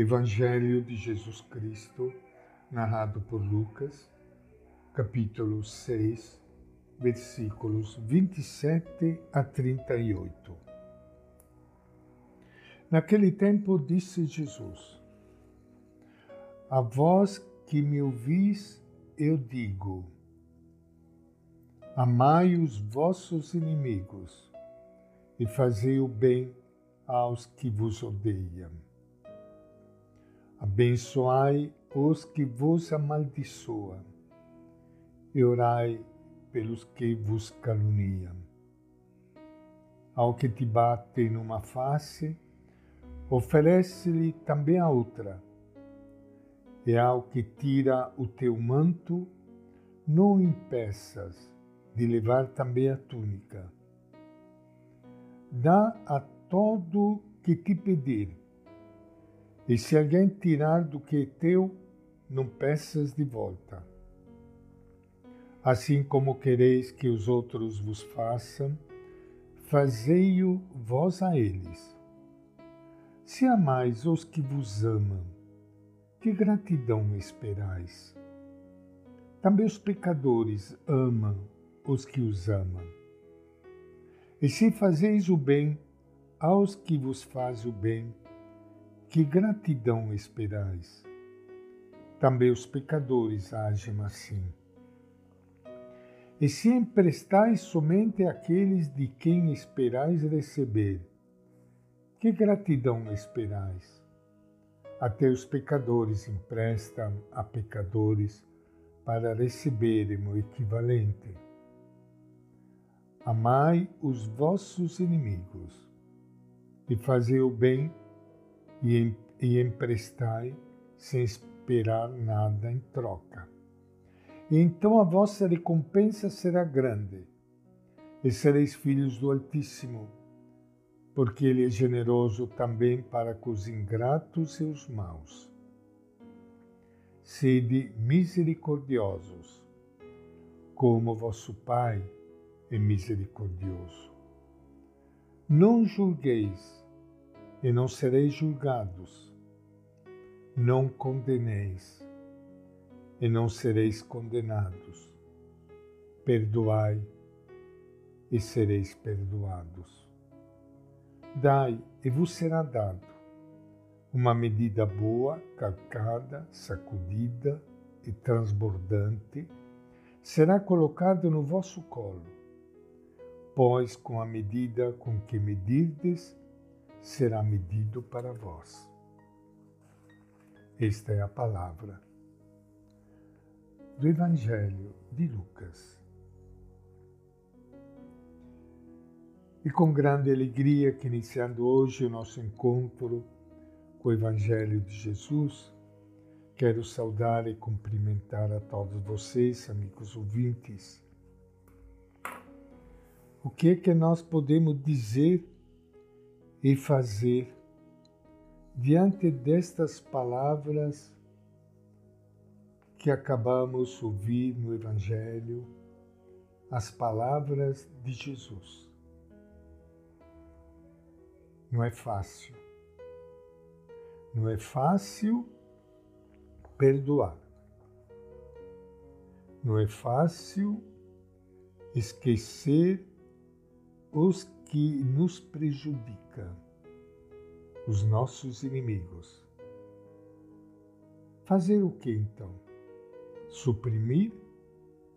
Evangelho de Jesus Cristo, narrado por Lucas, capítulo 6, versículos 27 a 38. Naquele tempo disse Jesus: A vós que me ouvis, eu digo: Amai os vossos inimigos e fazei o bem aos que vos odeiam Abençoai os que vos amaldiçoam e orai pelos que vos caluniam. Ao que te bate numa face, oferece-lhe também a outra. E ao que tira o teu manto, não impeças de levar também a túnica. Dá a todo que te pedir e se alguém tirar do que é teu, não peças de volta. Assim como quereis que os outros vos façam, fazei-o vós a eles. Se amais os que vos amam, que gratidão esperais? Também os pecadores amam os que os amam. E se fazeis o bem aos que vos faz o bem, que gratidão esperais? Também os pecadores agem assim. E se emprestais somente àqueles de quem esperais receber, que gratidão esperais? Até os pecadores emprestam a pecadores para receberem o equivalente. Amai os vossos inimigos e fazei o bem e, e emprestai sem esperar nada em troca. E então a vossa recompensa será grande, e sereis filhos do Altíssimo, porque Ele é generoso também para com os ingratos e os maus. Sede misericordiosos, como vosso Pai é misericordioso. Não julgueis, e não sereis julgados. Não condeneis, e não sereis condenados. Perdoai, e sereis perdoados. Dai, e vos será dado uma medida boa, calcada, sacudida e transbordante, será colocada no vosso colo, pois com a medida com que medirdes, será medido para vós. Esta é a palavra do Evangelho de Lucas. E com grande alegria que iniciando hoje o nosso encontro com o Evangelho de Jesus, quero saudar e cumprimentar a todos vocês, amigos ouvintes. O que é que nós podemos dizer e fazer diante destas palavras que acabamos de ouvir no Evangelho, as palavras de Jesus. Não é fácil. Não é fácil perdoar. Não é fácil esquecer os que nos prejudica, os nossos inimigos. Fazer o que então? Suprimir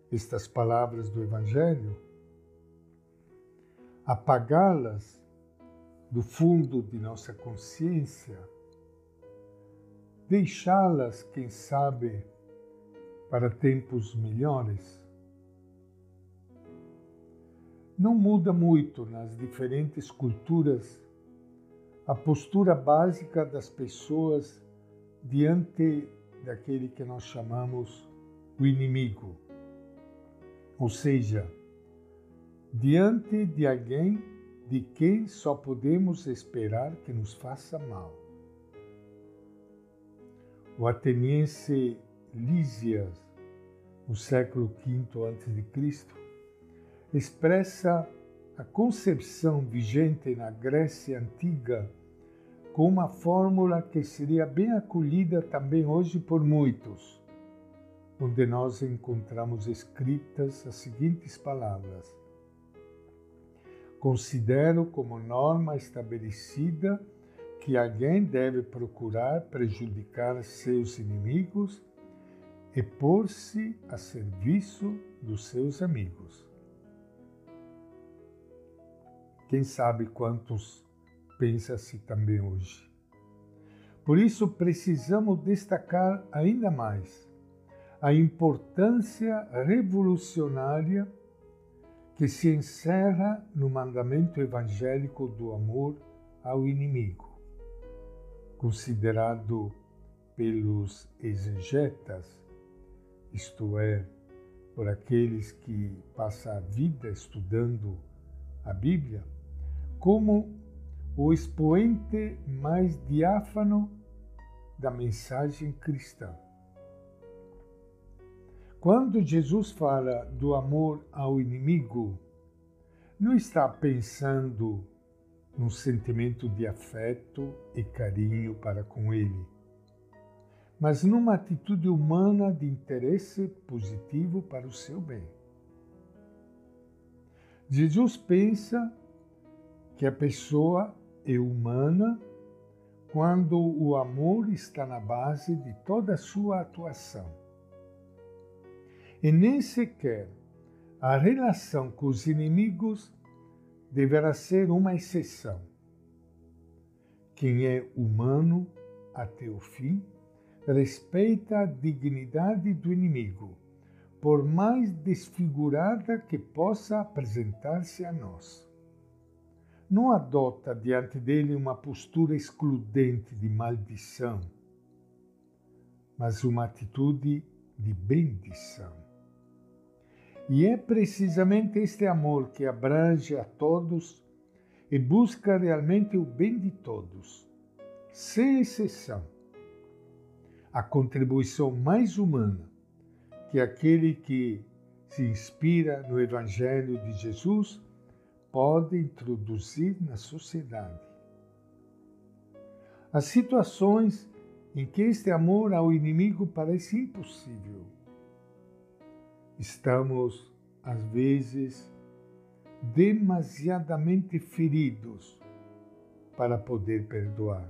estas palavras do Evangelho? Apagá-las do fundo de nossa consciência? Deixá-las, quem sabe, para tempos melhores? Não muda muito nas diferentes culturas a postura básica das pessoas diante daquele que nós chamamos o inimigo. Ou seja, diante de alguém de quem só podemos esperar que nos faça mal. O ateniense Lísias, no século V a.C., expressa a concepção vigente na Grécia antiga com uma fórmula que seria bem acolhida também hoje por muitos, onde nós encontramos escritas as seguintes palavras: Considero como norma estabelecida que alguém deve procurar prejudicar seus inimigos e pôr-se a serviço dos seus amigos. Quem sabe quantos pensa-se também hoje. Por isso precisamos destacar ainda mais a importância revolucionária que se encerra no mandamento evangélico do amor ao inimigo, considerado pelos exegetas, isto é, por aqueles que passam a vida estudando a Bíblia, como o expoente mais diáfano da mensagem cristã. Quando Jesus fala do amor ao inimigo, não está pensando num sentimento de afeto e carinho para com ele, mas numa atitude humana de interesse positivo para o seu bem. Jesus pensa que a pessoa é humana quando o amor está na base de toda a sua atuação. E nem sequer a relação com os inimigos deverá ser uma exceção. Quem é humano até o fim respeita a dignidade do inimigo, por mais desfigurada que possa apresentar-se a nós não adota diante dele uma postura excludente de maldição, mas uma atitude de bendição. E é precisamente este amor que abrange a todos e busca realmente o bem de todos, sem exceção. A contribuição mais humana que aquele que se inspira no Evangelho de Jesus pode introduzir na sociedade. As situações em que este amor ao inimigo parece impossível. Estamos, às vezes, demasiadamente feridos para poder perdoar.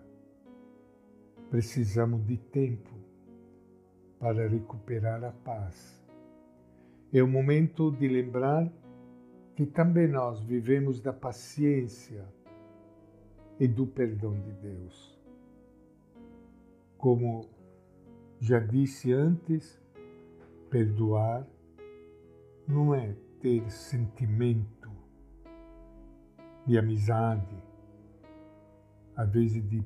Precisamos de tempo para recuperar a paz. É o momento de lembrar que também nós vivemos da paciência e do perdão de Deus. Como já disse antes, perdoar não é ter sentimento de amizade, às vezes de,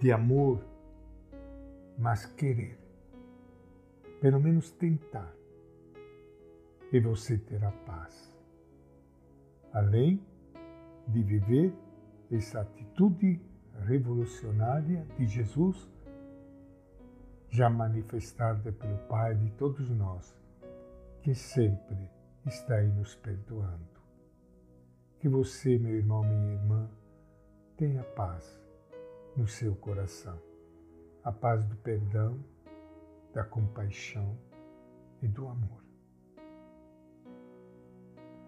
de amor, mas querer. Pelo menos tentar. E você terá paz além de viver essa atitude revolucionária de Jesus, já manifestada pelo Pai de todos nós, que sempre está aí nos perdoando. Que você, meu irmão, minha irmã, tenha paz no seu coração, a paz do perdão, da compaixão e do amor.